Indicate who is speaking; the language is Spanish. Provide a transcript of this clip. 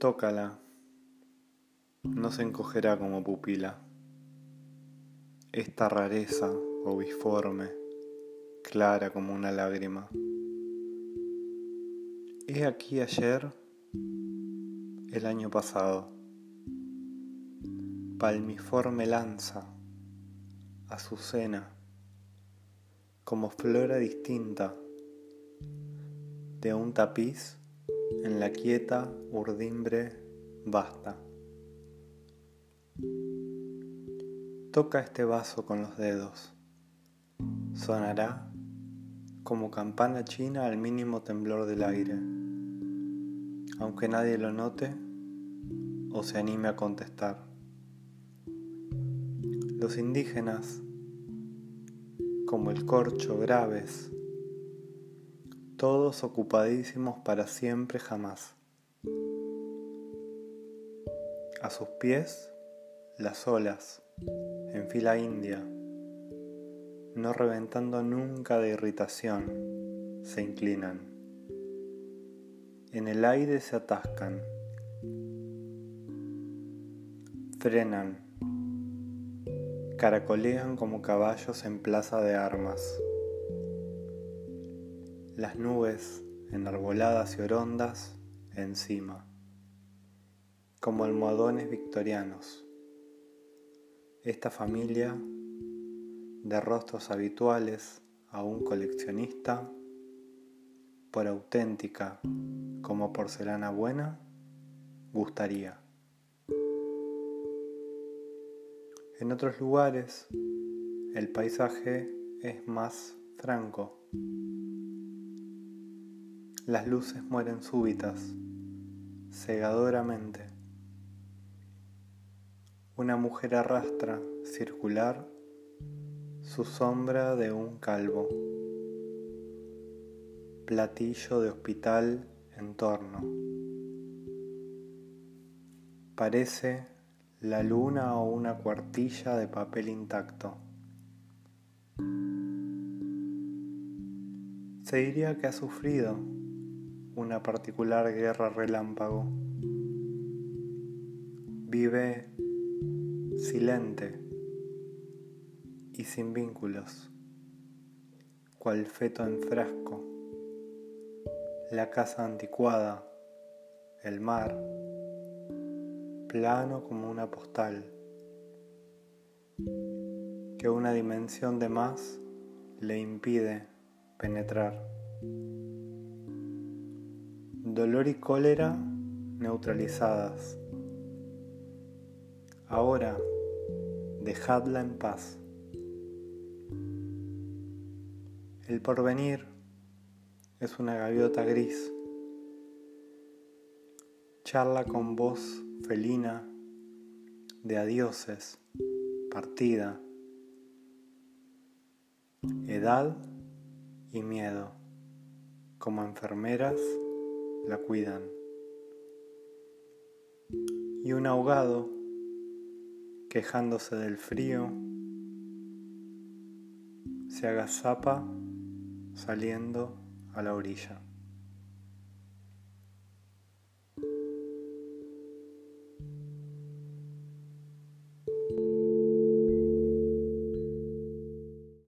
Speaker 1: Tócala, no se encogerá como pupila. Esta rareza obiforme, clara como una lágrima. He aquí ayer, el año pasado, palmiforme lanza, azucena, como flora distinta de un tapiz en la quieta urdimbre basta. Toca este vaso con los dedos. Sonará como campana china al mínimo temblor del aire, aunque nadie lo note o se anime a contestar. Los indígenas, como el corcho graves, todos ocupadísimos para siempre jamás. A sus pies, las olas, en fila india, no reventando nunca de irritación, se inclinan. En el aire se atascan, frenan, caracolean como caballos en plaza de armas las nubes enarboladas y orondas encima, como almohadones victorianos. Esta familia de rostros habituales a un coleccionista, por auténtica como porcelana buena, gustaría. En otros lugares el paisaje es más franco las luces mueren súbitas, cegadoramente. Una mujer arrastra, circular, su sombra de un calvo. Platillo de hospital en torno. Parece la luna o una cuartilla de papel intacto. Se diría que ha sufrido una particular guerra relámpago. Vive silente y sin vínculos, cual feto en frasco, la casa anticuada, el mar, plano como una postal, que una dimensión de más le impide penetrar dolor y cólera neutralizadas. Ahora, dejadla en paz. El porvenir es una gaviota gris. Charla con voz felina de adioses, partida, edad y miedo, como enfermeras la cuidan. Y un ahogado, quejándose del frío, se agazapa saliendo a la orilla.